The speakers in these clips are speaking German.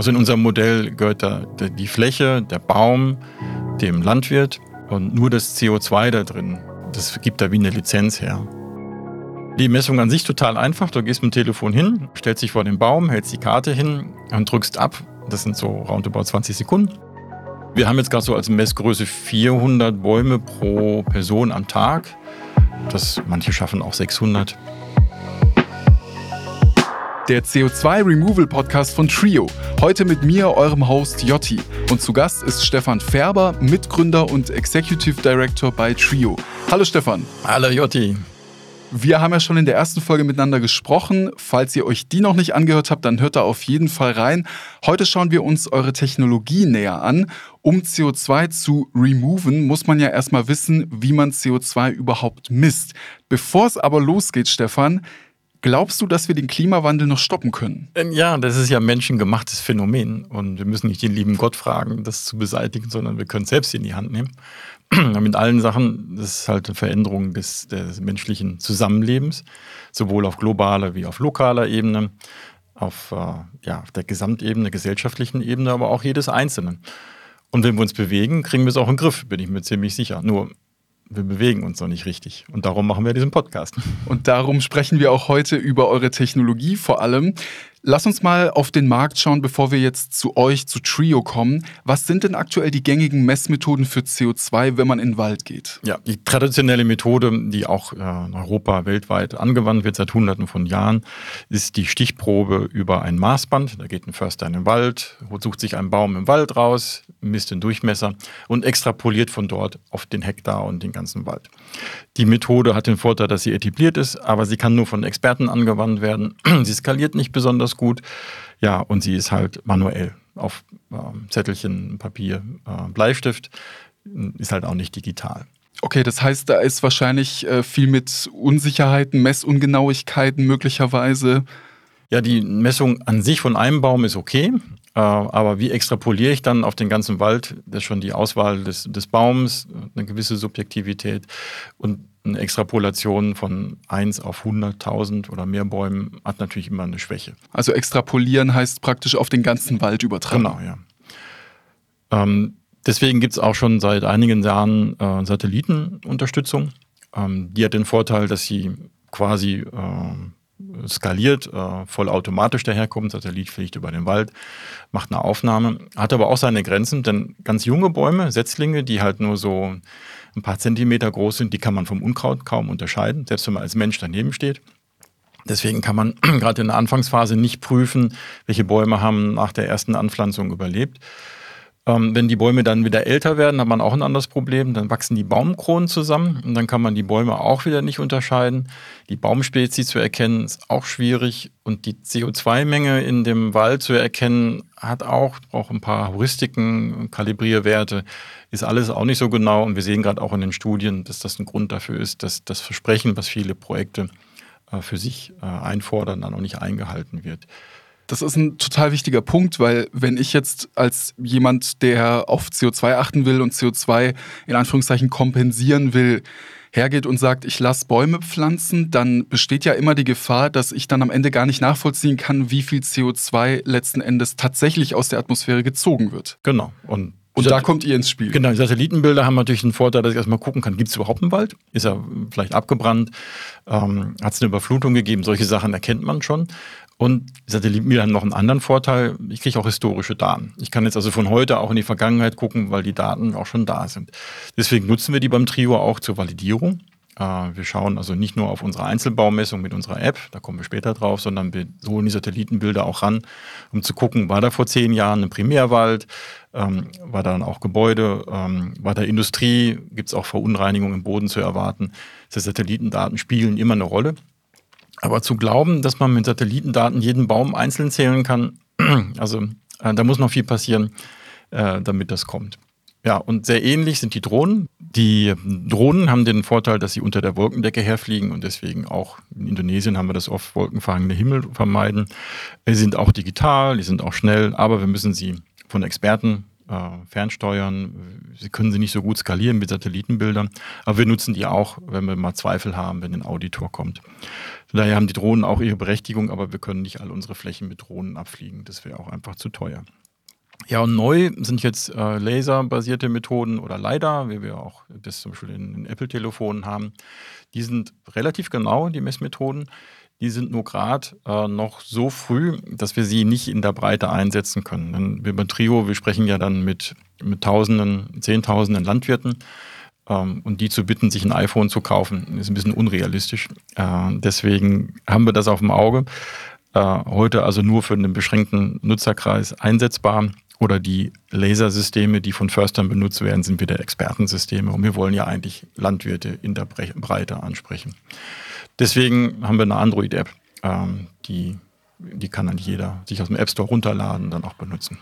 Also in unserem Modell gehört da die Fläche, der Baum, dem Landwirt und nur das CO2 da drin. Das gibt da wie eine Lizenz her. Die Messung an sich total einfach. Du gehst mit dem Telefon hin, stellst dich vor den Baum, hältst die Karte hin und drückst ab. Das sind so roundabout 20 Sekunden. Wir haben jetzt gerade so als Messgröße 400 Bäume pro Person am Tag. Das, manche schaffen auch 600 der CO2 Removal Podcast von Trio. Heute mit mir, eurem Host Jotti. Und zu Gast ist Stefan Färber, Mitgründer und Executive Director bei Trio. Hallo Stefan. Hallo Jotti. Wir haben ja schon in der ersten Folge miteinander gesprochen. Falls ihr euch die noch nicht angehört habt, dann hört da auf jeden Fall rein. Heute schauen wir uns eure Technologie näher an. Um CO2 zu removen, muss man ja erstmal wissen, wie man CO2 überhaupt misst. Bevor es aber losgeht, Stefan, Glaubst du, dass wir den Klimawandel noch stoppen können? Ja, das ist ja menschengemachtes Phänomen und wir müssen nicht den lieben Gott fragen, das zu beseitigen, sondern wir können es selbst in die Hand nehmen. Mit allen Sachen, das ist halt eine Veränderung des, des menschlichen Zusammenlebens, sowohl auf globaler wie auf lokaler Ebene, auf, äh, ja, auf der Gesamtebene, gesellschaftlichen Ebene, aber auch jedes Einzelnen. Und wenn wir uns bewegen, kriegen wir es auch in den Griff, bin ich mir ziemlich sicher. Nur wir bewegen uns noch nicht richtig. Und darum machen wir diesen Podcast. Und darum sprechen wir auch heute über eure Technologie vor allem. Lass uns mal auf den Markt schauen, bevor wir jetzt zu euch, zu Trio kommen. Was sind denn aktuell die gängigen Messmethoden für CO2, wenn man in den Wald geht? Ja, die traditionelle Methode, die auch in Europa weltweit angewandt wird seit Hunderten von Jahren, ist die Stichprobe über ein Maßband. Da geht ein Förster in den Wald, sucht sich einen Baum im Wald raus, misst den Durchmesser und extrapoliert von dort auf den Hektar und den ganzen Wald. Die Methode hat den Vorteil, dass sie etabliert ist, aber sie kann nur von Experten angewandt werden. sie skaliert nicht besonders gut. Ja, und sie ist halt manuell auf äh, Zettelchen, Papier, äh, Bleistift, ist halt auch nicht digital. Okay, das heißt, da ist wahrscheinlich äh, viel mit Unsicherheiten, Messungenauigkeiten möglicherweise. Ja, die Messung an sich von einem Baum ist okay. Äh, aber wie extrapoliere ich dann auf den ganzen Wald? Das ist schon die Auswahl des, des Baums, eine gewisse Subjektivität und eine Extrapolation von 1 auf 100.000 oder mehr Bäumen hat natürlich immer eine Schwäche. Also extrapolieren heißt praktisch auf den ganzen Wald übertragen. Genau, ja. Ähm, deswegen gibt es auch schon seit einigen Jahren äh, Satellitenunterstützung. Ähm, die hat den Vorteil, dass sie quasi äh, skaliert, äh, vollautomatisch daherkommt. Satellit fliegt über den Wald, macht eine Aufnahme, hat aber auch seine Grenzen, denn ganz junge Bäume, Setzlinge, die halt nur so ein paar Zentimeter groß sind, die kann man vom Unkraut kaum unterscheiden, selbst wenn man als Mensch daneben steht. Deswegen kann man gerade in der Anfangsphase nicht prüfen, welche Bäume haben nach der ersten Anpflanzung überlebt. Ähm, wenn die Bäume dann wieder älter werden, hat man auch ein anderes Problem. Dann wachsen die Baumkronen zusammen und dann kann man die Bäume auch wieder nicht unterscheiden. Die Baumspezies zu erkennen ist auch schwierig und die CO2-Menge in dem Wald zu erkennen hat auch, braucht ein paar Heuristiken, Kalibrierwerte, ist alles auch nicht so genau und wir sehen gerade auch in den Studien, dass das ein Grund dafür ist, dass das Versprechen, was viele Projekte äh, für sich äh, einfordern, dann auch nicht eingehalten wird. Das ist ein total wichtiger Punkt, weil wenn ich jetzt als jemand, der auf CO2 achten will und CO2 in Anführungszeichen kompensieren will, hergeht und sagt, ich lasse Bäume pflanzen, dann besteht ja immer die Gefahr, dass ich dann am Ende gar nicht nachvollziehen kann, wie viel CO2 letzten Endes tatsächlich aus der Atmosphäre gezogen wird. Genau. Und und da kommt ihr ins Spiel. Genau, die Satellitenbilder haben natürlich einen Vorteil, dass ich erstmal gucken kann, gibt es überhaupt einen Wald? Ist er vielleicht abgebrannt? Ähm, Hat es eine Überflutung gegeben? Solche Sachen erkennt man schon. Und Satellitenbilder haben noch einen anderen Vorteil. Ich kriege auch historische Daten. Ich kann jetzt also von heute auch in die Vergangenheit gucken, weil die Daten auch schon da sind. Deswegen nutzen wir die beim Trio auch zur Validierung. Äh, wir schauen also nicht nur auf unsere Einzelbaumessung mit unserer App, da kommen wir später drauf, sondern wir holen die Satellitenbilder auch ran, um zu gucken, war da vor zehn Jahren ein Primärwald, ähm, war da dann auch Gebäude, ähm, war da Industrie, gibt es auch Verunreinigungen im Boden zu erwarten. Die Satellitendaten spielen immer eine Rolle. Aber zu glauben, dass man mit Satellitendaten jeden Baum einzeln zählen kann, also äh, da muss noch viel passieren, äh, damit das kommt. Ja, und sehr ähnlich sind die Drohnen. Die Drohnen haben den Vorteil, dass sie unter der Wolkendecke herfliegen und deswegen auch in Indonesien haben wir das oft wolkenverhangene Himmel vermeiden. Sie sind auch digital, die sind auch schnell, aber wir müssen sie von Experten äh, fernsteuern. Sie können sie nicht so gut skalieren mit Satellitenbildern, aber wir nutzen die auch, wenn wir mal Zweifel haben, wenn ein Auditor kommt. Daher haben die Drohnen auch ihre Berechtigung, aber wir können nicht all unsere Flächen mit Drohnen abfliegen. Das wäre auch einfach zu teuer. Ja, und neu sind jetzt äh, laserbasierte Methoden oder LiDAR, wie wir auch das zum Beispiel in, in Apple-Telefonen haben. Die sind relativ genau, die Messmethoden. Die sind nur gerade äh, noch so früh, dass wir sie nicht in der Breite einsetzen können. Denn wir bei Trio, wir sprechen ja dann mit, mit Tausenden, Zehntausenden Landwirten. Ähm, und die zu bitten, sich ein iPhone zu kaufen, ist ein bisschen unrealistisch. Äh, deswegen haben wir das auf dem Auge. Äh, heute also nur für einen beschränkten Nutzerkreis einsetzbar oder die Lasersysteme, die von Förstern benutzt werden, sind wieder Expertensysteme. Und wir wollen ja eigentlich Landwirte in der Breite ansprechen. Deswegen haben wir eine Android-App, ähm, die, die kann dann jeder sich aus dem App Store runterladen und dann auch benutzen.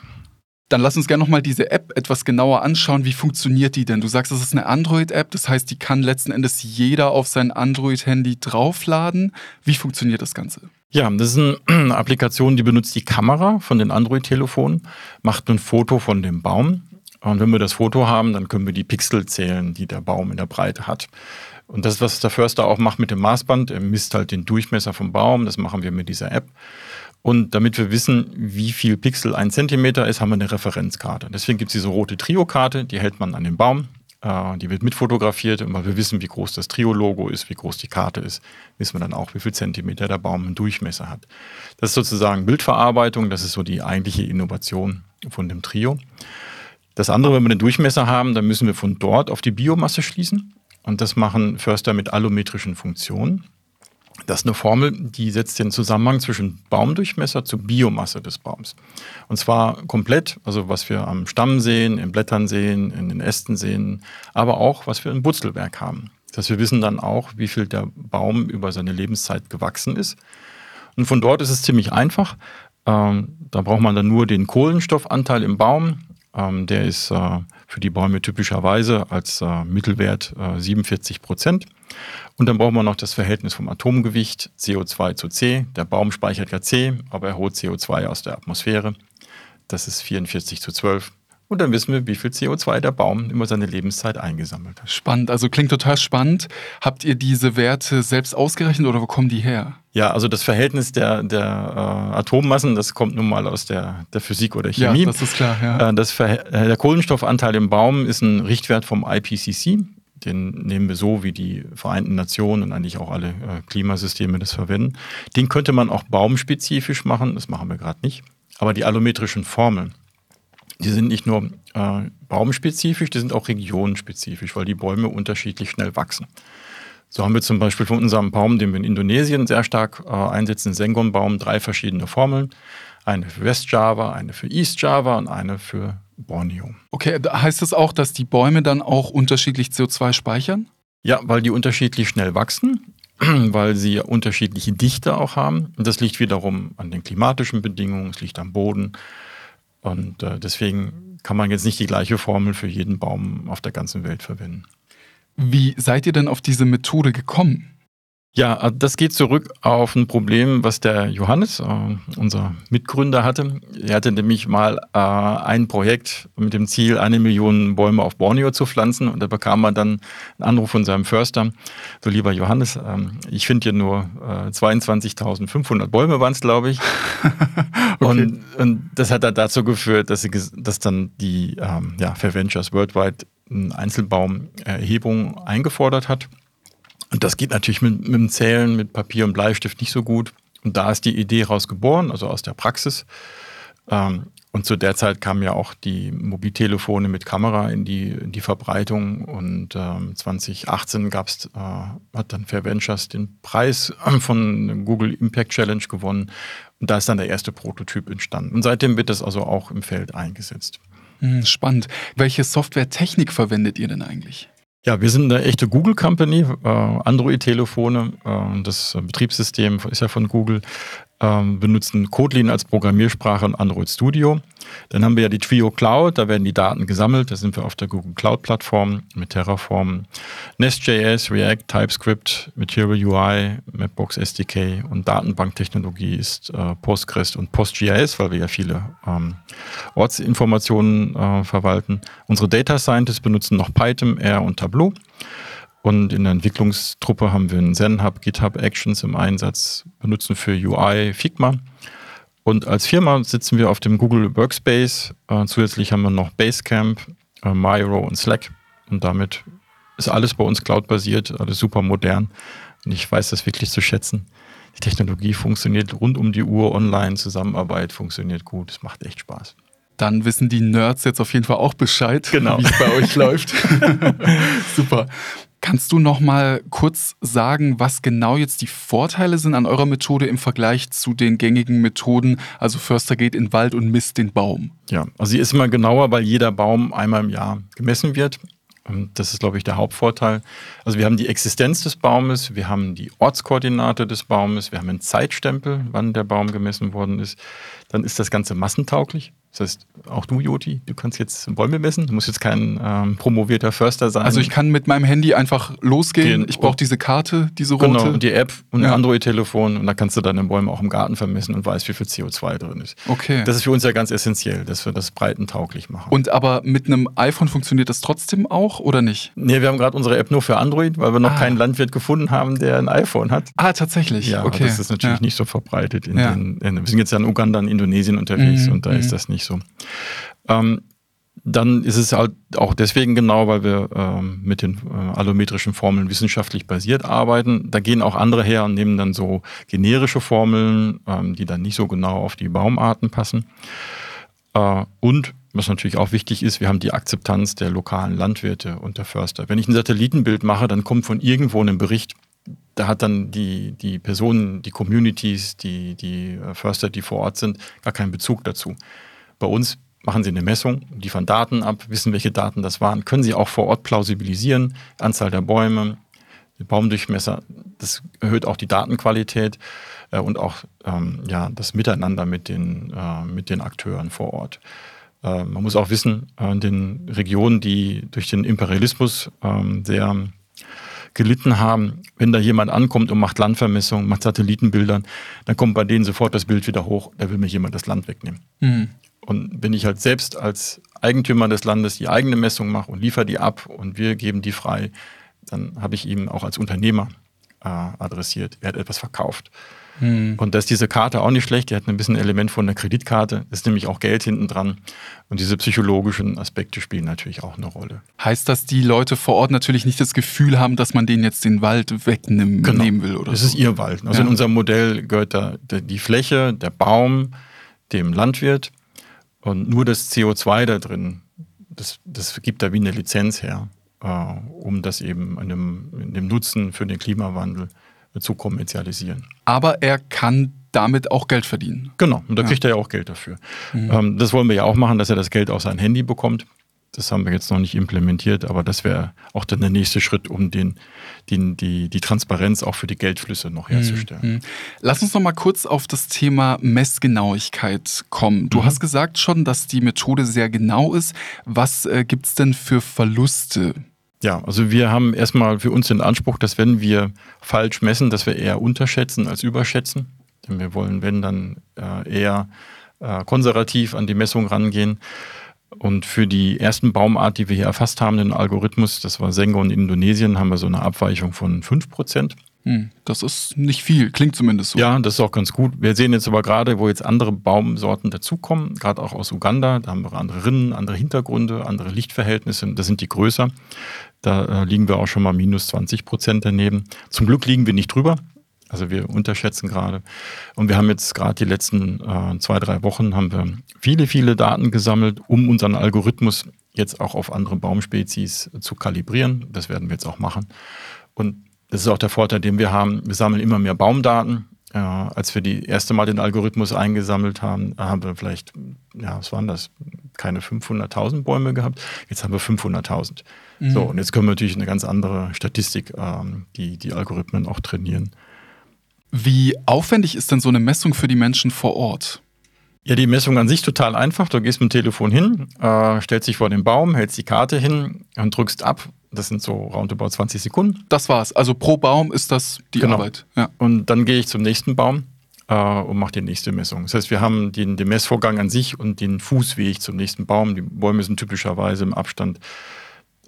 Dann lass uns gerne nochmal diese App etwas genauer anschauen. Wie funktioniert die denn? Du sagst, es ist eine Android-App, das heißt, die kann letzten Endes jeder auf sein Android-Handy draufladen. Wie funktioniert das Ganze? Ja, das ist eine Applikation, die benutzt die Kamera von den Android-Telefonen, macht ein Foto von dem Baum. Und wenn wir das Foto haben, dann können wir die Pixel zählen, die der Baum in der Breite hat. Und das, was der Förster auch macht mit dem Maßband, er misst halt den Durchmesser vom Baum, das machen wir mit dieser App. Und damit wir wissen, wie viel Pixel ein Zentimeter ist, haben wir eine Referenzkarte. Deswegen gibt es diese rote Trio-Karte, die hält man an den Baum. Äh, die wird mitfotografiert und weil wir wissen, wie groß das Trio-Logo ist, wie groß die Karte ist, wissen wir dann auch, wie viel Zentimeter der Baum im Durchmesser hat. Das ist sozusagen Bildverarbeitung, das ist so die eigentliche Innovation von dem Trio. Das andere, wenn wir den Durchmesser haben, dann müssen wir von dort auf die Biomasse schließen. Und das machen Förster mit allometrischen Funktionen. Das ist eine Formel, die setzt den Zusammenhang zwischen Baumdurchmesser zur Biomasse des Baums. Und zwar komplett, also was wir am Stamm sehen, in Blättern sehen, in den Ästen sehen, aber auch, was wir im Wurzelwerk haben. Das wir wissen dann auch, wie viel der Baum über seine Lebenszeit gewachsen ist. Und von dort ist es ziemlich einfach. Ähm, da braucht man dann nur den Kohlenstoffanteil im Baum. Ähm, der ist äh, für die Bäume typischerweise als äh, Mittelwert äh, 47 Prozent. Und dann brauchen wir noch das Verhältnis vom Atomgewicht CO2 zu C. Der Baum speichert ja C, aber er holt CO2 aus der Atmosphäre. Das ist 44 zu 12. Und dann wissen wir, wie viel CO2 der Baum über seine Lebenszeit eingesammelt hat. Spannend, also klingt total spannend. Habt ihr diese Werte selbst ausgerechnet oder wo kommen die her? Ja, also das Verhältnis der, der äh, Atommassen, das kommt nun mal aus der, der Physik oder Chemie. Ja, das ist klar, ja. Äh, das äh, der Kohlenstoffanteil im Baum ist ein Richtwert vom IPCC. Den nehmen wir so, wie die Vereinten Nationen und eigentlich auch alle äh, Klimasysteme das verwenden. Den könnte man auch baumspezifisch machen, das machen wir gerade nicht. Aber die allometrischen Formeln, die sind nicht nur äh, baumspezifisch, die sind auch regionenspezifisch, weil die Bäume unterschiedlich schnell wachsen. So haben wir zum Beispiel von unserem Baum, den wir in Indonesien sehr stark äh, einsetzen, Sengon-Baum, drei verschiedene Formeln. Eine für West-Java, eine für East-Java und eine für Borneo. Okay, heißt das auch, dass die Bäume dann auch unterschiedlich CO2 speichern? Ja, weil die unterschiedlich schnell wachsen, weil sie unterschiedliche Dichte auch haben. Und das liegt wiederum an den klimatischen Bedingungen, es liegt am Boden. Und äh, deswegen kann man jetzt nicht die gleiche Formel für jeden Baum auf der ganzen Welt verwenden. Wie seid ihr denn auf diese Methode gekommen? Ja, äh, das geht zurück auf ein Problem, was der Johannes, äh, unser Mitgründer, hatte. Er hatte nämlich mal äh, ein Projekt mit dem Ziel, eine Million Bäume auf Borneo zu pflanzen. Und da bekam man dann einen Anruf von seinem Förster. So, lieber Johannes, äh, ich finde hier nur äh, 22.500 Bäume waren es, glaube ich. okay. und, und, das hat dann dazu geführt, dass, sie, dass dann die ähm, ja, Fair Ventures Worldwide eine Einzelbaumerhebung eingefordert hat. Und das geht natürlich mit, mit dem Zählen, mit Papier und Bleistift nicht so gut. Und da ist die Idee rausgeboren, also aus der Praxis. Ähm, und zu der Zeit kamen ja auch die Mobiltelefone mit Kamera in die, in die Verbreitung. Und ähm, 2018 gab's, äh, hat dann Fair Ventures den Preis von Google Impact Challenge gewonnen. Und da ist dann der erste Prototyp entstanden. Und seitdem wird das also auch im Feld eingesetzt. Hm, spannend. Welche Softwaretechnik verwendet ihr denn eigentlich? Ja, wir sind eine echte Google Company, äh, Android-Telefone, äh, das Betriebssystem ist ja von Google. Ähm, benutzen Kotlin als Programmiersprache und Android Studio. Dann haben wir ja die Trio Cloud, da werden die Daten gesammelt. Da sind wir auf der Google Cloud Plattform mit Terraform, Nest.js, React, TypeScript, Material UI, Mapbox SDK und Datenbanktechnologie ist äh, Postgres und PostGIS, weil wir ja viele ähm, Ortsinformationen äh, verwalten. Unsere Data Scientists benutzen noch Python, R und Tableau. Und in der Entwicklungstruppe haben wir einen ZenHub, GitHub Actions im Einsatz, benutzen für UI Figma. Und als Firma sitzen wir auf dem Google Workspace. Äh, zusätzlich haben wir noch Basecamp, äh, Miro und Slack. Und damit ist alles bei uns cloud-basiert, alles super modern. Und ich weiß das wirklich zu schätzen. Die Technologie funktioniert rund um die Uhr online, Zusammenarbeit funktioniert gut. Es macht echt Spaß. Dann wissen die Nerds jetzt auf jeden Fall auch Bescheid, genau. wie es bei euch läuft. Super. Kannst du noch mal kurz sagen, was genau jetzt die Vorteile sind an eurer Methode im Vergleich zu den gängigen Methoden? Also Förster geht in den Wald und misst den Baum. Ja, also sie ist immer genauer, weil jeder Baum einmal im Jahr gemessen wird. Das ist, glaube ich, der Hauptvorteil. Also wir haben die Existenz des Baumes, wir haben die Ortskoordinate des Baumes, wir haben einen Zeitstempel, wann der Baum gemessen worden ist. Dann ist das Ganze massentauglich. Das heißt, auch du, Joti, du kannst jetzt Bäume messen. Du musst jetzt kein ähm, promovierter Förster sein. Also ich kann mit meinem Handy einfach losgehen. Gehen. Ich brauche diese Karte, diese rote. Genau, und die App und ja. ein Android-Telefon und da kannst du deine Bäume auch im Garten vermessen und weißt, wie viel CO2 drin ist. Okay. Das ist für uns ja ganz essentiell, dass wir das breitentauglich machen. Und aber mit einem iPhone funktioniert das trotzdem auch oder nicht? Nee, wir haben gerade unsere App nur für Android, weil wir noch ah. keinen Landwirt gefunden haben, der ein iPhone hat. Ah, tatsächlich. Ja, okay. das ist natürlich ja. nicht so verbreitet. In ja. den, in, wir sind jetzt ja in Uganda, in Indonesien unterwegs mhm. und da ist mhm. das nicht so. Ähm, dann ist es halt auch deswegen genau, weil wir ähm, mit den äh, allometrischen Formeln wissenschaftlich basiert arbeiten. Da gehen auch andere her und nehmen dann so generische Formeln, ähm, die dann nicht so genau auf die Baumarten passen. Äh, und was natürlich auch wichtig ist, wir haben die Akzeptanz der lokalen Landwirte und der Förster. Wenn ich ein Satellitenbild mache, dann kommt von irgendwo ein Bericht, da hat dann die, die Personen, die Communities, die, die äh, Förster, die vor Ort sind, gar keinen Bezug dazu. Bei uns machen Sie eine Messung, liefern Daten ab, wissen, welche Daten das waren, können Sie auch vor Ort plausibilisieren, Anzahl der Bäume, Baumdurchmesser, das erhöht auch die Datenqualität äh, und auch ähm, ja, das Miteinander mit den, äh, mit den Akteuren vor Ort. Äh, man muss auch wissen, äh, in den Regionen, die durch den Imperialismus ähm, sehr gelitten haben, wenn da jemand ankommt und macht Landvermessung, macht Satellitenbildern, dann kommt bei denen sofort das Bild wieder hoch, da will mir jemand das Land wegnehmen. Mhm. Und wenn ich halt selbst als Eigentümer des Landes die eigene Messung mache und liefere die ab und wir geben die frei, dann habe ich ihm auch als Unternehmer äh, adressiert. Er hat etwas verkauft. Hm. Und da ist diese Karte auch nicht schlecht. Die hat ein bisschen ein Element von einer Kreditkarte. ist nämlich auch Geld hinten dran. Und diese psychologischen Aspekte spielen natürlich auch eine Rolle. Heißt das, die Leute vor Ort natürlich nicht das Gefühl haben, dass man denen jetzt den Wald wegnehmen genau. will? Oder das so? ist ihr Wald. Also ja. in unserem Modell gehört da die Fläche, der Baum, dem Landwirt und nur das CO2 da drin, das, das gibt da wie eine Lizenz her, äh, um das eben in dem, in dem Nutzen für den Klimawandel zu kommerzialisieren. Aber er kann damit auch Geld verdienen. Genau, und da ja. kriegt er ja auch Geld dafür. Mhm. Ähm, das wollen wir ja auch machen, dass er das Geld auf sein Handy bekommt. Das haben wir jetzt noch nicht implementiert, aber das wäre auch dann der nächste Schritt, um den, den, die, die Transparenz auch für die Geldflüsse noch herzustellen. Mhm. Lass uns noch mal kurz auf das Thema Messgenauigkeit kommen. Du mhm. hast gesagt schon, dass die Methode sehr genau ist. Was äh, gibt es denn für Verluste? Ja, also wir haben erstmal für uns den Anspruch, dass wenn wir falsch messen, dass wir eher unterschätzen als überschätzen. Denn wir wollen, wenn dann äh, eher äh, konservativ an die Messung rangehen. Und für die ersten Baumart, die wir hier erfasst haben, den Algorithmus, das war Sengo in Indonesien, haben wir so eine Abweichung von 5%. Hm, das ist nicht viel, klingt zumindest so. Ja, das ist auch ganz gut. Wir sehen jetzt aber gerade, wo jetzt andere Baumsorten dazukommen, gerade auch aus Uganda, da haben wir andere Rinnen, andere Hintergründe, andere Lichtverhältnisse, da sind die größer. Da äh, liegen wir auch schon mal minus 20 Prozent daneben. Zum Glück liegen wir nicht drüber. Also wir unterschätzen gerade. Und wir haben jetzt gerade die letzten äh, zwei, drei Wochen haben wir viele, viele Daten gesammelt, um unseren Algorithmus jetzt auch auf andere Baumspezies zu kalibrieren. Das werden wir jetzt auch machen. Und das ist auch der Vorteil, den wir haben. Wir sammeln immer mehr Baumdaten. Äh, als wir die erste Mal den Algorithmus eingesammelt haben, haben wir vielleicht, ja, was waren das? Keine 500.000 Bäume gehabt. Jetzt haben wir 500.000. Mhm. So, und jetzt können wir natürlich eine ganz andere Statistik, ähm, die die Algorithmen auch trainieren. Wie aufwendig ist denn so eine Messung für die Menschen vor Ort? Ja, die Messung an sich total einfach. Du gehst mit dem Telefon hin, äh, stellst dich vor den Baum, hältst die Karte hin und drückst ab. Das sind so roundabout 20 Sekunden. Das war's. Also pro Baum ist das die Genau. Arbeit. Ja. Und dann gehe ich zum nächsten Baum äh, und mache die nächste Messung. Das heißt, wir haben den, den Messvorgang an sich und den Fußweg zum nächsten Baum. Die Bäume sind typischerweise im Abstand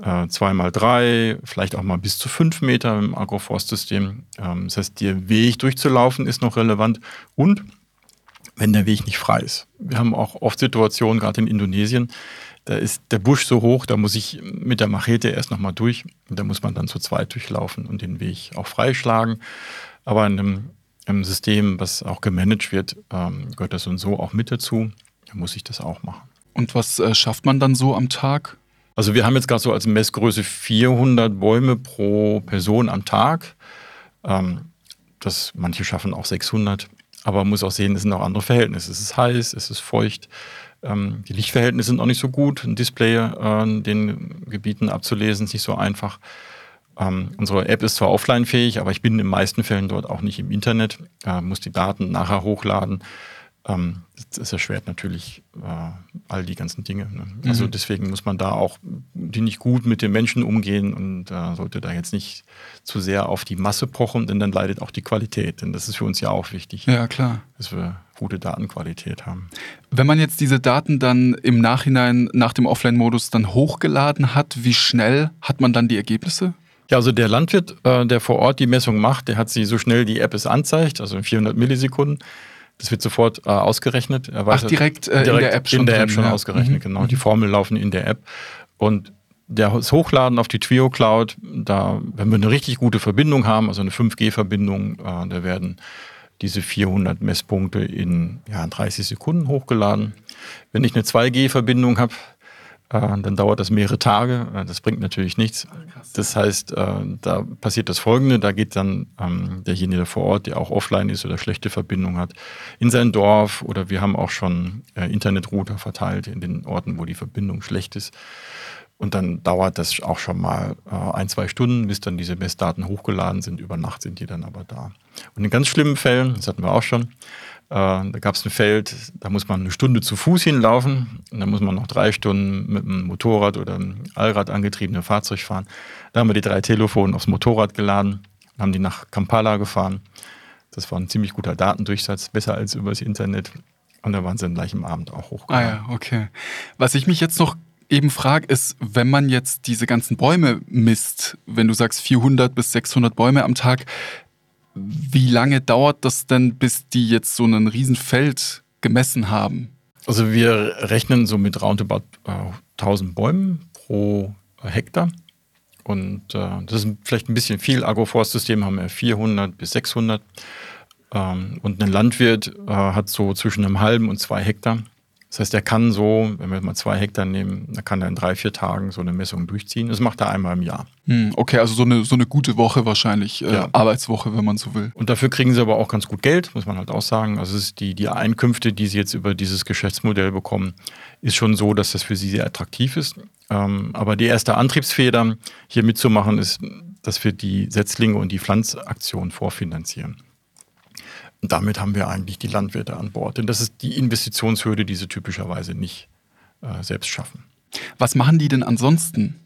äh, zwei mal drei, vielleicht auch mal bis zu fünf Meter im Agroforstsystem. Ähm, das heißt, der Weg durchzulaufen ist noch relevant und wenn der Weg nicht frei ist. Wir haben auch oft Situationen, gerade in Indonesien, da ist der Busch so hoch, da muss ich mit der Machete erst nochmal durch. Und da muss man dann zu zweit durchlaufen und den Weg auch freischlagen. Aber in einem, einem System, was auch gemanagt wird, ähm, gehört das und so auch mit dazu. Da muss ich das auch machen. Und was äh, schafft man dann so am Tag? Also wir haben jetzt gerade so als Messgröße 400 Bäume pro Person am Tag. Ähm, das, manche schaffen auch 600. Aber man muss auch sehen, es sind auch andere Verhältnisse. Es ist heiß, es ist feucht. Ähm, die Lichtverhältnisse sind auch nicht so gut. Ein Display äh, in den Gebieten abzulesen ist nicht so einfach. Ähm, unsere App ist zwar offline-fähig, aber ich bin in den meisten Fällen dort auch nicht im Internet, äh, muss die Daten nachher hochladen. Ähm, das erschwert natürlich äh, all die ganzen Dinge. Ne? Also Mhm. deswegen muss man da auch die nicht gut mit den Menschen umgehen und äh, sollte da jetzt nicht zu sehr auf die Masse pochen, denn dann leidet auch die Qualität. Denn das ist für uns ja auch wichtig, Ja, klar. dass wir gute Datenqualität haben. Wenn man jetzt diese Daten dann im Nachhinein nach dem Offline-Modus dann hochgeladen hat, wie schnell hat man dann die Ergebnisse? Ja, also der Landwirt, äh, der vor Ort die Messung macht, der hat sie so schnell die App es anzeigt, also in 400 Millisekunden. Das wird sofort äh, ausgerechnet. Er weiß, Ach, direkt, äh, in der App schon In der drin, App schon ja. ausgerechnet, Mhm. genau. Die Formeln laufen in der App. Und das Hochladen auf die Twio Cloud, da, wenn wir eine richtig gute Verbindung haben, also eine 5G-Verbindung, äh, da werden diese 400 Messpunkte in ja, 30 Sekunden hochgeladen. Wenn ich eine 2G-Verbindung habe, dann dauert das mehrere Tage. Äh, Das bringt natürlich nichts. Das heißt, äh, da passiert das Folgende: Da geht dann ähm, derjenige der vor Ort, der auch offline ist oder schlechte Verbindung hat, in sein Dorf oder wir haben auch schon äh, Internetrouter verteilt in den Orten, wo die Verbindung schlecht ist. Und dann dauert das auch schon mal äh, ein, zwei Stunden, bis dann diese Messdaten hochgeladen sind. Über Nacht sind die dann aber da. Und in ganz schlimmen Fällen, das hatten wir auch schon, äh, da gab es ein Feld, da muss man eine Stunde zu Fuß hinlaufen und dann muss man noch drei Stunden mit einem Motorrad oder einem Allrad angetriebenen Fahrzeug fahren. Da haben wir die drei Telefone aufs Motorrad geladen, haben die nach Kampala gefahren. Das war ein ziemlich guter Datendurchsatz, besser als übers Internet. Und da waren sie dann gleich am Abend auch Ah hochgeladen. ja, okay. Was ich mich jetzt noch eben frage, ist, wenn man jetzt diese ganzen Bäume misst, wenn du sagst 400 bis 600 Bäume am Tag, wie lange dauert das denn, bis die jetzt so ein Riesenfeld gemessen haben? Also wir rechnen so mit roundabout äh, 1000 Bäumen pro Hektar. Und äh, das ist vielleicht ein bisschen viel. Agroforstsystem haben wir 400 bis 600. Ähm, und ein Landwirt äh, hat so zwischen einem halben und zwei Hektar. Das heißt, er kann so, wenn wir mal zwei Hektar nehmen, dann kann er in drei, vier Tagen so eine Messung durchziehen. Das macht er einmal im Jahr. Hm, okay, also so eine, so eine gute Woche wahrscheinlich, äh, Ja. Arbeitswoche, wenn man so will. Und dafür kriegen sie aber auch ganz gut Geld, muss man halt auch sagen. Also es ist die, die Einkünfte, die sie jetzt über dieses Geschäftsmodell bekommen, ist schon so, dass das für sie sehr attraktiv ist. Ähm, aber die erste Antriebsfeder hier mitzumachen, ist, dass wir die Setzlinge und die Pflanzaktion vorfinanzieren. Und damit haben wir eigentlich die Landwirte an Bord. Denn das ist die Investitionshürde, die sie typischerweise nicht äh, selbst schaffen. Was machen die denn ansonsten,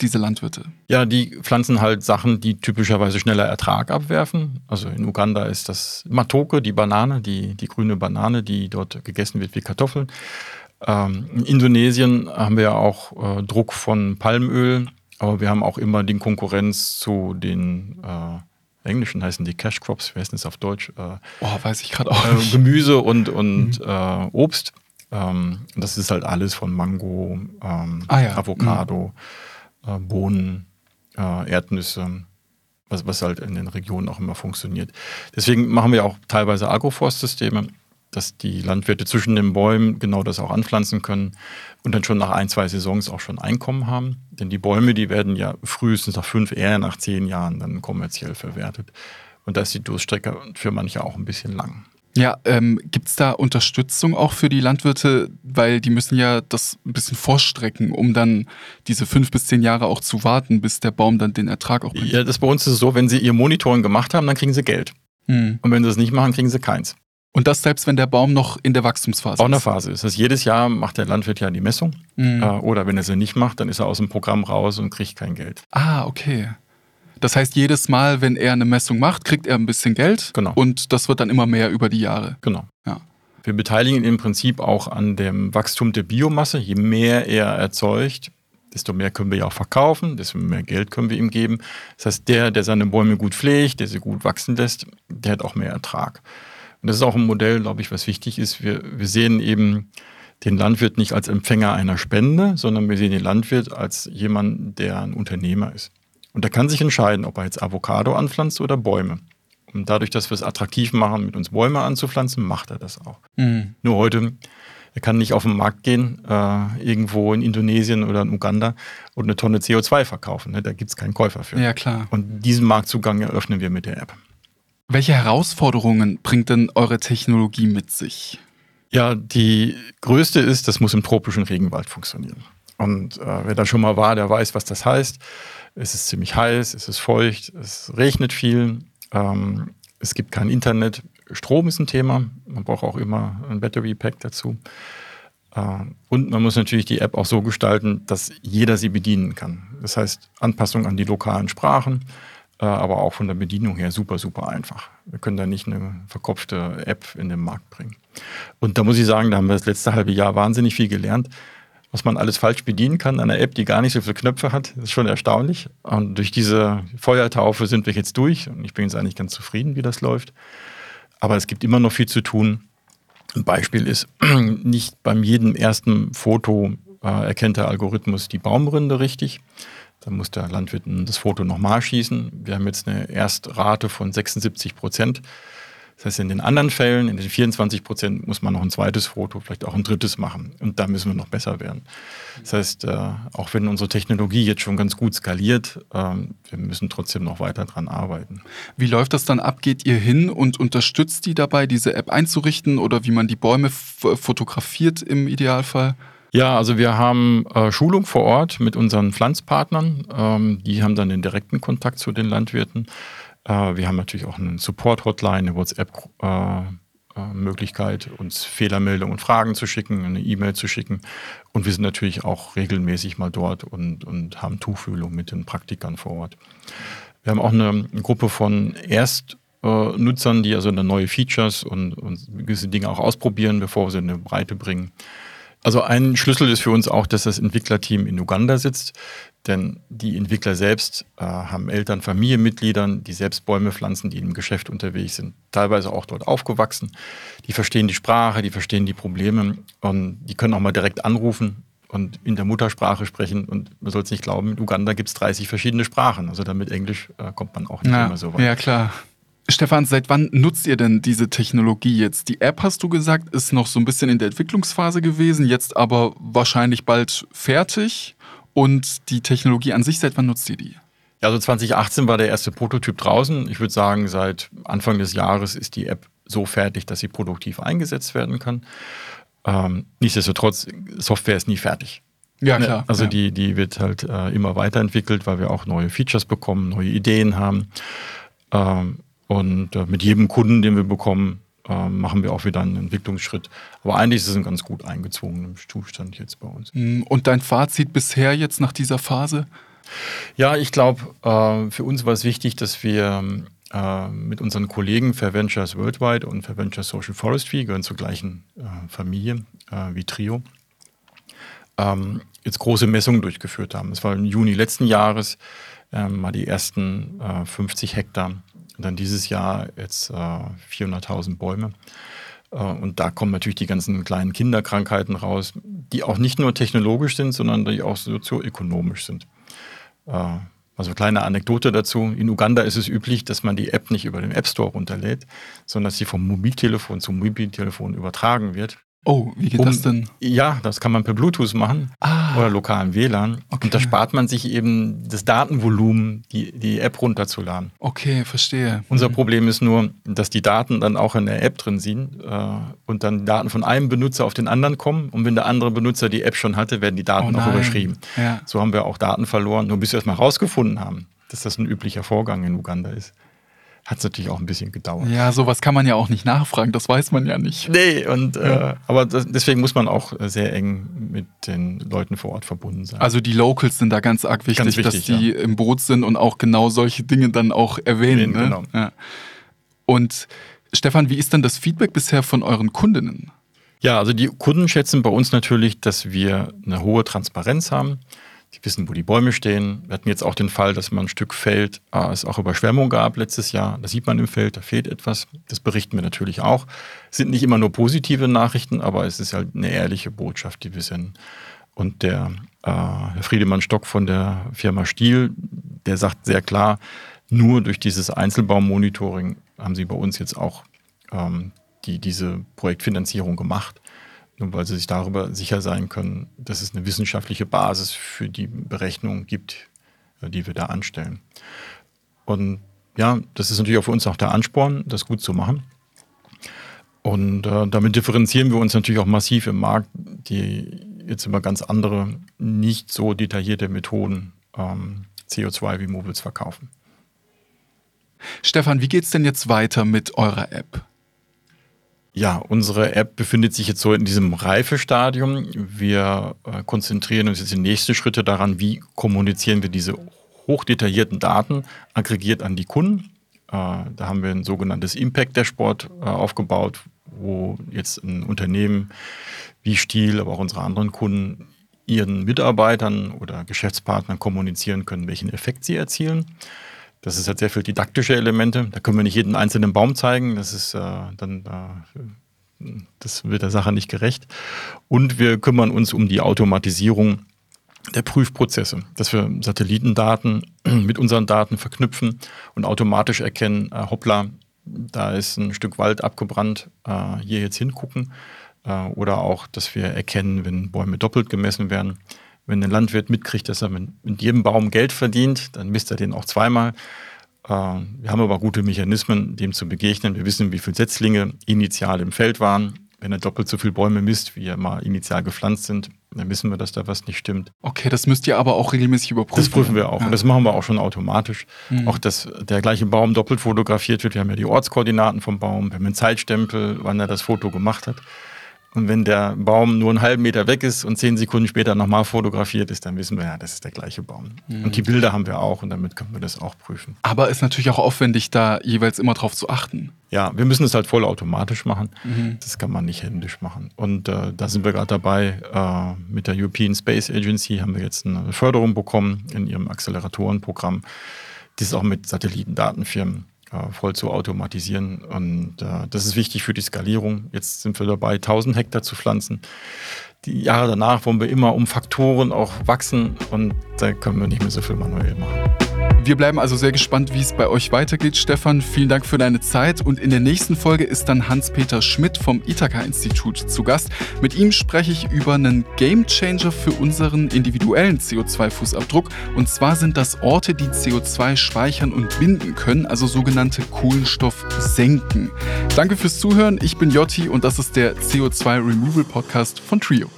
diese Landwirte? Ja, die pflanzen halt Sachen, die typischerweise schneller Ertrag abwerfen. Also in Uganda ist das Matoke, die Banane, die, die grüne Banane, die dort gegessen wird wie Kartoffeln. Ähm, in Indonesien haben wir ja auch äh, Druck von Palmöl, aber wir haben auch immer die Konkurrenz zu den äh, englischen heißen die Cash Crops, wie heißt das auf Deutsch? Äh, Oh, weiß ich gerade auch äh. Gemüse und, und äh, Obst. Ähm, das ist halt alles von Mango, ähm, Ah ja, Avocado, äh, Bohnen, äh, Erdnüsse, was, was halt in den Regionen auch immer funktioniert. Deswegen machen wir auch teilweise Agroforstsysteme, dass die Landwirte zwischen den Bäumen genau das auch anpflanzen können und dann schon nach ein, zwei Saisons auch schon Einkommen haben. Denn die Bäume, die werden ja frühestens nach fünf, eher nach zehn Jahren dann kommerziell verwertet. Und da ist die Durststrecke für manche auch ein bisschen lang. Ja, ähm, gibt es da Unterstützung auch für die Landwirte, weil die müssen ja das ein bisschen vorstrecken, um dann diese fünf bis zehn Jahre auch zu warten, bis der Baum dann den Ertrag auch bringt. Ja, das bei uns ist es so, wenn sie ihr Monitoring gemacht haben, dann kriegen sie Geld. Mhm. Und wenn sie es nicht machen, kriegen sie keins. Und das selbst, wenn der Baum noch in der Wachstumsphase ist? Auch in der Phase ist. Das jedes Jahr macht der Landwirt ja die Messung. Mhm. Äh, oder wenn er sie nicht macht, dann ist er aus dem Programm raus und kriegt kein Geld. Ah, okay. Das heißt, jedes Mal, wenn er eine Messung macht, kriegt er ein bisschen Geld. Genau. Und das wird dann immer mehr über die Jahre. Genau. Ja. Wir beteiligen ihn im Prinzip auch an dem Wachstum der Biomasse. Je mehr er erzeugt, desto mehr können wir ja auch verkaufen, desto mehr Geld können wir ihm geben. Das heißt, der, der seine Bäume gut pflegt, der sie gut wachsen lässt, der hat auch mehr Ertrag. Und das ist auch ein Modell, glaube ich, was wichtig ist. Wir, wir sehen eben den Landwirt nicht als Empfänger einer Spende, sondern wir sehen den Landwirt als jemand, der ein Unternehmer ist. Und er kann sich entscheiden, ob er jetzt Avocado anpflanzt oder Bäume. Und dadurch, dass wir es attraktiv machen, mit uns Bäume anzupflanzen, macht er das auch. Mhm. Nur heute, er kann nicht auf den Markt gehen, äh, irgendwo in Indonesien oder in Uganda und eine Tonne CO2 verkaufen. Ne? Da gibt es keinen Käufer für. Ja, klar. Und diesen Marktzugang eröffnen wir mit der App. Welche Herausforderungen bringt denn eure Technologie mit sich? Ja, die größte ist, das muss im tropischen Regenwald funktionieren. Und äh, wer da schon mal war, der weiß, was das heißt. Es ist ziemlich heiß, es ist feucht, es regnet viel, ähm, es gibt kein Internet. Strom ist ein Thema. Man braucht auch immer ein Battery Pack dazu. Äh, und man muss natürlich die App auch so gestalten, dass jeder sie bedienen kann. Das heißt, Anpassung an die lokalen Sprachen, aber auch von der Bedienung her super, super einfach. Wir können da nicht eine verkopfte App in den Markt bringen. Und da muss ich sagen, da haben wir das letzte halbe Jahr wahnsinnig viel gelernt, was man alles falsch bedienen kann an einer App, die gar nicht so viele Knöpfe hat. Das ist schon erstaunlich. Und durch diese Feuertaufe sind wir jetzt durch und ich bin jetzt eigentlich ganz zufrieden, wie das läuft. Aber es gibt immer noch viel zu tun. Ein Beispiel ist, nicht beim jedem ersten Foto äh, erkennt der Algorithmus die Baumrinde richtig. Dann muss der Landwirt das Foto nochmal schießen. Wir haben jetzt eine Erstrate von 76 Prozent. Das heißt, in den anderen Fällen, in den 24 Prozent, muss man noch ein zweites Foto, vielleicht auch ein drittes machen. Und da müssen wir noch besser werden. Das heißt, äh, auch wenn unsere Technologie jetzt schon ganz gut skaliert, äh, wir müssen trotzdem noch weiter dran arbeiten. Wie läuft das dann ab? Geht ihr hin und unterstützt die dabei, diese App einzurichten oder wie man die Bäume fotografiert im Idealfall? Ja, also wir haben äh, Schulung vor Ort mit unseren Pflanzpartnern. Ähm, die haben dann den direkten Kontakt zu den Landwirten. Äh, wir haben natürlich auch eine Support-Hotline, eine WhatsApp-Möglichkeit, äh, äh uns Fehlermeldungen und Fragen zu schicken, eine E-Mail zu schicken. Und wir sind natürlich auch regelmäßig mal dort und, und haben Tuchfühlung mit den Praktikern vor Ort. Wir haben auch eine, Gruppe von Erstnutzern, die also neue Features und, und gewisse Dinge auch ausprobieren, bevor wir sie in eine Breite bringen. Also ein Schlüssel ist für uns auch, dass das Entwicklerteam in Uganda sitzt, denn die Entwickler selbst äh, haben Eltern, Familienmitgliedern, die selbst Bäume pflanzen, die im Geschäft unterwegs sind, teilweise auch dort aufgewachsen. Die verstehen die Sprache, die verstehen die Probleme und die können auch mal direkt anrufen und in der Muttersprache sprechen. Und man soll es nicht glauben, in Uganda gibt es 30 verschiedene Sprachen. Also damit Englisch äh, kommt man auch nicht ja, immer so weit. Ja, klar. Stefan, seit wann nutzt ihr denn diese Technologie jetzt? Die App, hast du gesagt, ist noch so ein bisschen in der Entwicklungsphase gewesen, jetzt aber wahrscheinlich bald fertig. Und die Technologie an sich, seit wann nutzt ihr die? Also 2018 war der erste Prototyp draußen. Ich würde sagen, seit Anfang des Jahres ist die App so fertig, dass sie produktiv eingesetzt werden kann. Ähm, nichtsdestotrotz, Software ist nie fertig. Ja, ne, klar. Also ja. Die, die wird halt äh, immer weiterentwickelt, weil wir auch neue Features bekommen, neue Ideen haben. Ähm, und äh, mit jedem Kunden, den wir bekommen, äh, machen wir auch wieder einen Entwicklungsschritt. Aber eigentlich ist es ein ganz gut eingezogener Zustand jetzt bei uns. Hm, und dein Fazit bisher jetzt nach dieser Phase? Ja, ich glaube, äh, für uns war es wichtig, dass wir äh, mit unseren Kollegen Fair Ventures Worldwide und Fair Ventures Social Forestry gehören zur gleichen äh, Familie äh, wie Trio. Ähm, jetzt große Messungen durchgeführt haben. Es war im Juni letzten Jahres ähm, mal die ersten 50 Hektar und dann dieses Jahr jetzt äh, 400.000 Bäume. Äh, und da kommen natürlich die ganzen kleinen Kinderkrankheiten raus, die auch nicht nur technologisch sind, sondern die auch sozioökonomisch sind. Äh, also kleine Anekdote dazu. In Uganda ist es üblich, dass man die App nicht über den App Store runterlädt, sondern dass sie vom Mobiltelefon zum Mobiltelefon übertragen wird. Oh, wie geht um, das denn? Ja, das kann man per Bluetooth machen ah, oder lokalen WLAN. Okay. Und da spart man sich eben das Datenvolumen, die, die App runterzuladen. Okay, verstehe. Unser mhm. Problem ist nur, dass die Daten dann auch in der App drin sind äh, und dann Daten von einem Benutzer auf den anderen kommen. Und wenn der andere Benutzer die App schon hatte, werden die Daten oh auch überschrieben. Ja. So haben wir auch Daten verloren, nur bis wir erstmal rausgefunden haben, dass das ein üblicher Vorgang in Uganda ist. Hat es natürlich auch ein bisschen gedauert. Ja, sowas kann man ja auch nicht nachfragen, das weiß man ja nicht. Nee, und ja. äh, aber das, deswegen muss man auch sehr eng mit den Leuten vor Ort verbunden sein. Also die Locals sind da ganz arg wichtig, ganz wichtig dass die ja. im Boot sind und auch genau solche Dinge dann auch erwähnen. Ne? Genau. Ja. Und Stefan, wie ist denn das Feedback bisher von euren Kundinnen? Ja, also die Kunden schätzen bei uns natürlich, dass wir eine hohe Transparenz haben. Sie wissen, wo die Bäume stehen. Wir hatten jetzt auch den Fall, dass man ein Stück Feld, äh, es auch Überschwemmung gab letztes Jahr. Das sieht man im Feld, da fehlt etwas. Das berichten wir natürlich auch. Es sind nicht immer nur positive Nachrichten, aber es ist halt eine ehrliche Botschaft, die wir senden. Und der äh, Herr Friedemann Stock von der Firma Stiel, der sagt sehr klar, nur durch dieses Einzelbaummonitoring haben sie bei uns jetzt auch ähm, die diese Projektfinanzierung gemacht, nur weil sie sich darüber sicher sein können, dass es eine wissenschaftliche Basis für die Berechnung gibt, äh, die wir da anstellen. Und ja, das ist natürlich auch für uns auch der Ansporn, das gut zu machen. Und äh, damit differenzieren wir uns natürlich auch massiv im Markt, die jetzt immer ganz andere, nicht so detaillierte Methoden ähm, CO2-Removals verkaufen. Stefan, wie geht es denn jetzt weiter mit eurer App? Ja, unsere App befindet sich jetzt so in diesem Reifestadium. Wir äh, konzentrieren uns jetzt in nächste Schritte daran, wie kommunizieren wir diese hochdetaillierten Daten aggregiert an die Kunden. Äh, da haben wir ein sogenanntes Impact Dashboard äh, aufgebaut, wo jetzt ein Unternehmen wie Stiel, aber auch unsere anderen Kunden ihren Mitarbeitern oder Geschäftspartnern kommunizieren können, welchen Effekt sie erzielen. Das ist halt sehr viel didaktische Elemente. Da können wir nicht jeden einzelnen Baum zeigen. Das ist äh, dann äh, das wird der Sache nicht gerecht. Und wir kümmern uns um die Automatisierung der Prüfprozesse, dass wir Satellitendaten mit unseren Daten verknüpfen und automatisch erkennen, äh, hoppla, da ist ein Stück Wald abgebrannt, äh, hier jetzt hingucken. Äh, oder auch, dass wir erkennen, wenn Bäume doppelt gemessen werden wenn ein Landwirt mitkriegt, dass er mit, mit jedem Baum Geld verdient, dann misst er den auch zweimal. Äh, wir haben aber gute Mechanismen, dem zu begegnen. Wir wissen, wie viele Setzlinge initial im Feld waren. Wenn er doppelt so viele Bäume misst, wie er mal initial gepflanzt sind, dann wissen wir, dass da was nicht stimmt. Okay, das müsst ihr aber auch regelmäßig überprüfen. Das prüfen wir auch. Ja. Und das machen wir auch schon automatisch. Mhm. Auch, dass der gleiche Baum doppelt fotografiert wird. Wir haben ja die Ortskoordinaten vom Baum, wir haben einen Zeitstempel, wann er das Foto gemacht hat. Und wenn der Baum nur einen halben Meter weg ist und zehn Sekunden später nochmal fotografiert ist, dann wissen wir ja, das ist der gleiche Baum. Mhm. Und die Bilder haben wir auch und damit können wir das auch prüfen. Aber ist natürlich auch aufwendig, da jeweils immer drauf zu achten. Ja, wir müssen es halt vollautomatisch machen. Mhm. Das kann man nicht händisch machen. Und äh, da sind wir gerade dabei. Äh, mit der European Space Agency haben wir jetzt eine Förderung bekommen in ihrem Acceleratorenprogramm. Die ist auch mit Satellitendatenfirmen voll zu automatisieren. Und äh, das ist wichtig für die Skalierung. Jetzt sind wir dabei, 1000 Hektar zu pflanzen. Die Jahre danach wollen wir immer um Faktoren auch wachsen und da können wir nicht mehr so viel manuell machen. Wir bleiben also sehr gespannt, wie es bei euch weitergeht. Stefan, vielen Dank für deine Zeit. Und in der nächsten Folge ist dann Hans-Peter Schmidt vom Ithaka-Institut zu Gast. Mit ihm spreche ich über einen Gamechanger für unseren individuellen CO2-Fußabdruck. Und zwar sind das Orte, die CO2 speichern und binden können, also sogenannte Kohlenstoffsenken. Danke fürs Zuhören. Ich bin Jotti und das ist der CO2 Removal Podcast von Trio.